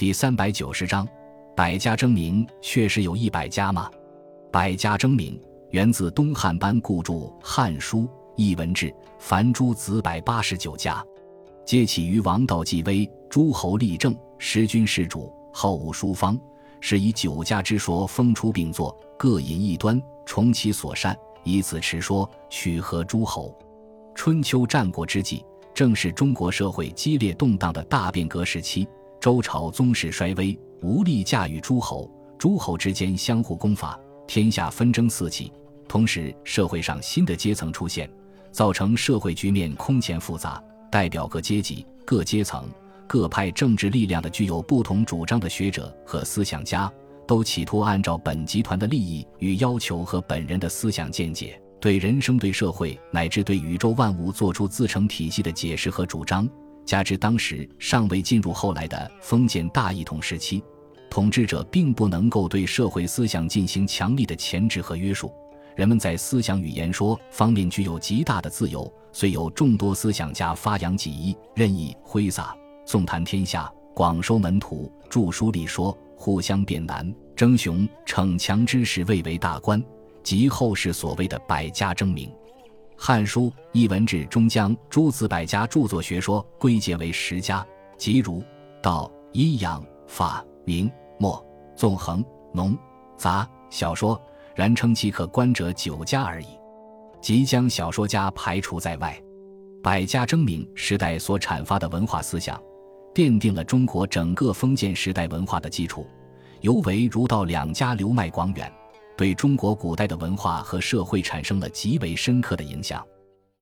第三百九十章，百家争鸣确实有一百家吗？百家争鸣源自东汉班固著《汉书·艺文志》，凡诸子百八十九家，皆起于王道继位，诸侯立政，时君事主，好恶书方，是以九家之说封出并作，各引一端，重其所善，以此持说，取合诸侯。春秋战国之际，正是中国社会激烈动荡的大变革时期。周朝宗室衰微，无力驾驭诸侯，诸侯之间相互攻伐，天下纷争四起。同时，社会上新的阶层出现，造成社会局面空前复杂。代表各阶级、各阶层、各派政治力量的具有不同主张的学者和思想家，都企图按照本集团的利益与要求和本人的思想见解，对人生、对社会乃至对宇宙万物做出自成体系的解释和主张。加之当时尚未进入后来的封建大一统时期，统治者并不能够对社会思想进行强力的钳制和约束，人们在思想与言说方面具有极大的自由，虽有众多思想家发扬己意，任意挥洒，纵谈天下，广收门徒，著书立说，互相辩难，争雄逞强之时，蔚为大观，即后世所谓的百家争鸣。《汉书·艺文志》中将诸子百家著作学说归结为十家，即儒、道、阴阳、法、明、墨、纵横、农、杂、小说，然称其可观者九家而已，即将小说家排除在外。百家争鸣时代所阐发的文化思想，奠定了中国整个封建时代文化的基础，尤为儒道两家流脉广远。对中国古代的文化和社会产生了极为深刻的影响。